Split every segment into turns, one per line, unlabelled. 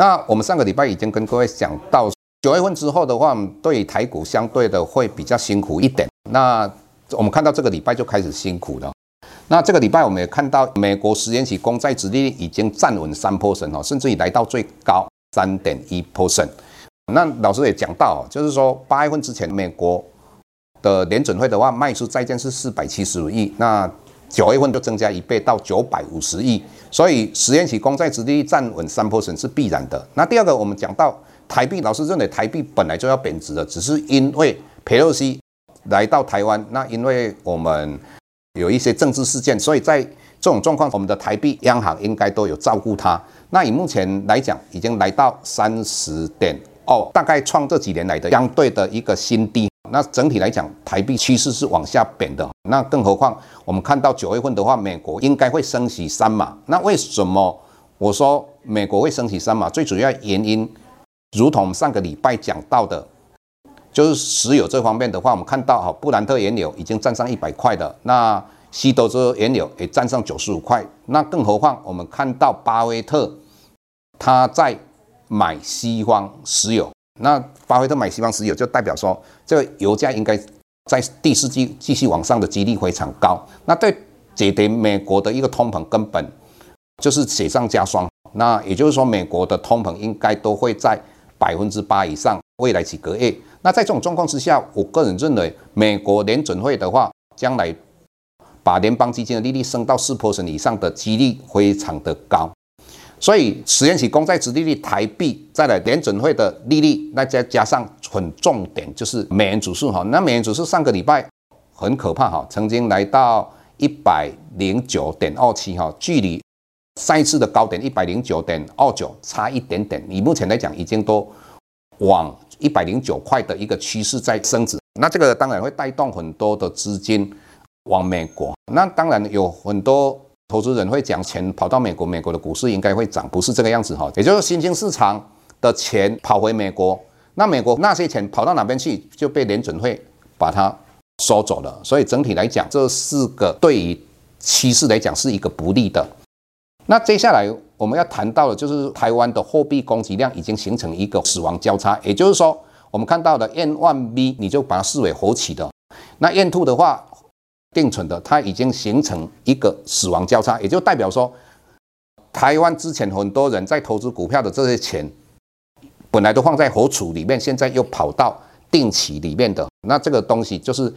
那我们上个礼拜已经跟各位讲到，九月份之后的话，对台股相对的会比较辛苦一点。那我们看到这个礼拜就开始辛苦了。那这个礼拜我们也看到，美国十年期公债殖利率已经站稳三波森，哈，甚至于来到最高三点一波森。那老师也讲到，就是说八月份之前，美国的联准会的话卖出债券是四百七十五亿，那九月份就增加一倍到九百五十亿。所以十年期公债殖利率站稳三 percent 是必然的。那第二个，我们讲到台币，老师认为台币本来就要贬值的，只是因为佩洛西来到台湾，那因为我们有一些政治事件，所以在这种状况，我们的台币央行应该都有照顾它。那以目前来讲，已经来到三十点二，大概创这几年来的相对的一个新低。那整体来讲，台币趋势是往下贬的。那更何况，我们看到九月份的话，美国应该会升息三码。那为什么我说美国会升息三码？最主要原因，如同上个礼拜讲到的，就是石油这方面的话，我们看到哈，布兰特原油已经站上一百块的，那西德州原油也站上九十五块。那更何况，我们看到巴菲特他在买西方石油。那巴菲特买西方石油，就代表说这个油价应该在第四季继续往上的几率非常高。那对解决美国的一个通膨，根本就是雪上加霜。那也就是说，美国的通膨应该都会在百分之八以上，未来几个月。那在这种状况之下，我个人认为，美国联准会的话，将来把联邦基金的利率升到四 percent 以上的几率非常的高。所以十年期公债殖利率台币，再来联准会的利率，那再加上很重点就是美元指数哈，那美元指数上个礼拜很可怕哈，曾经来到一百零九点二七哈，距离上一次的高点一百零九点二九差一点点，以目前来讲已经都往一百零九块的一个趋势在升值，那这个当然会带动很多的资金往美国，那当然有很多。投资人会讲钱跑到美国，美国的股市应该会涨，不是这个样子哈。也就是新兴市场的钱跑回美国，那美国那些钱跑到哪边去，就被联准会把它收走了。所以整体来讲，这四个对于趋势来讲是一个不利的。那接下来我们要谈到的，就是台湾的货币供给量已经形成一个死亡交叉，也就是说，我们看到的 N one B 你就把它视为活期的，那 M2 的话。定存的，它已经形成一个死亡交叉，也就代表说，台湾之前很多人在投资股票的这些钱，本来都放在活储里面，现在又跑到定期里面的，那这个东西就是，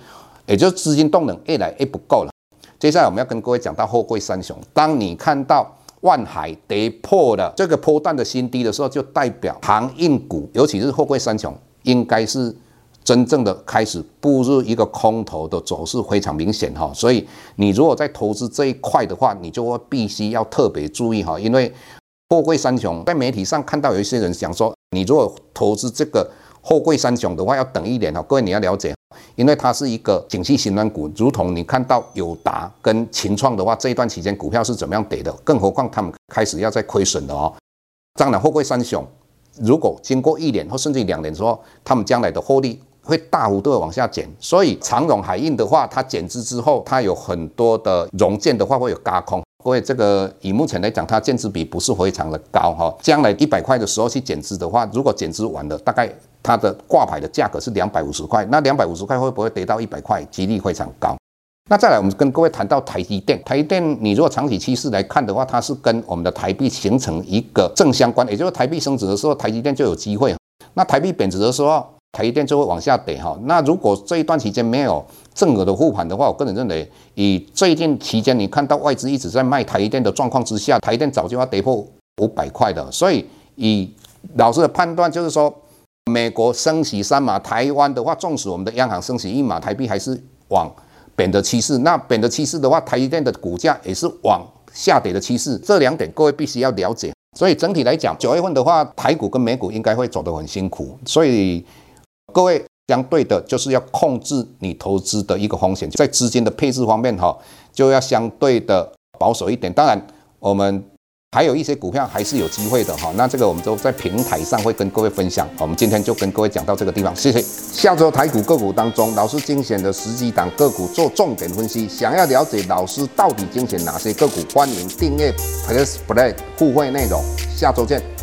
也就是资金动能越来越不够了。接下来我们要跟各位讲到货柜三雄，当你看到万海跌破了这个波段的新低的时候，就代表航运股，尤其是货柜三雄，应该是。真正的开始步入一个空头的走势非常明显哈，所以你如果在投资这一块的话，你就会必须要特别注意哈，因为货柜三雄在媒体上看到有一些人讲说，你如果投资这个货柜三雄的话，要等一年哈，各位你要了解，因为它是一个景气循环股，如同你看到友达跟秦创的话，这一段期间股票是怎么样跌的，更何况他们开始要在亏损的哦，当然货柜三雄如果经过一年或甚至两年之后，他们将来的获利。会大幅度的往下减，所以长荣海运的话，它减资之后，它有很多的融券的话会有轧空。各位，这个以目前来讲，它减资比不是非常的高哈。将来一百块的时候去减资的话，如果减资完了，大概它的挂牌的价格是两百五十块，那两百五十块会不会跌到一百块？几率非常高。那再来，我们跟各位谈到台积电，台积电你如果长期趋势来看的话，它是跟我们的台币形成一个正相关，也就是台币升值的时候，台积电就有机会。那台币贬值的时候，台积电就会往下跌哈。那如果这一段期间没有正额的护盘的话，我个人认为，以最近期间你看到外资一直在卖台积电的状况之下，台积电早就要跌破五百块的。所以以老师的判断就是说，美国升息三码，台湾的话，纵使我们的央行升息一码，台币还是往贬的趋势。那贬的趋势的话，台积电的股价也是往下跌的趋势。这两点各位必须要了解。所以整体来讲，九月份的话，台股跟美股应该会走得很辛苦。所以各位相对的，就是要控制你投资的一个风险，在资金的配置方面哈，就要相对的保守一点。当然，我们。还有一些股票还是有机会的哈，那这个我们都在平台上会跟各位分享。我们今天就跟各位讲到这个地方，谢谢。下周台股个股当中，老师精选的十几档个股做重点分析。想要了解老师到底精选哪些个股，欢迎订阅 Plus Play 互惠内容。下周见。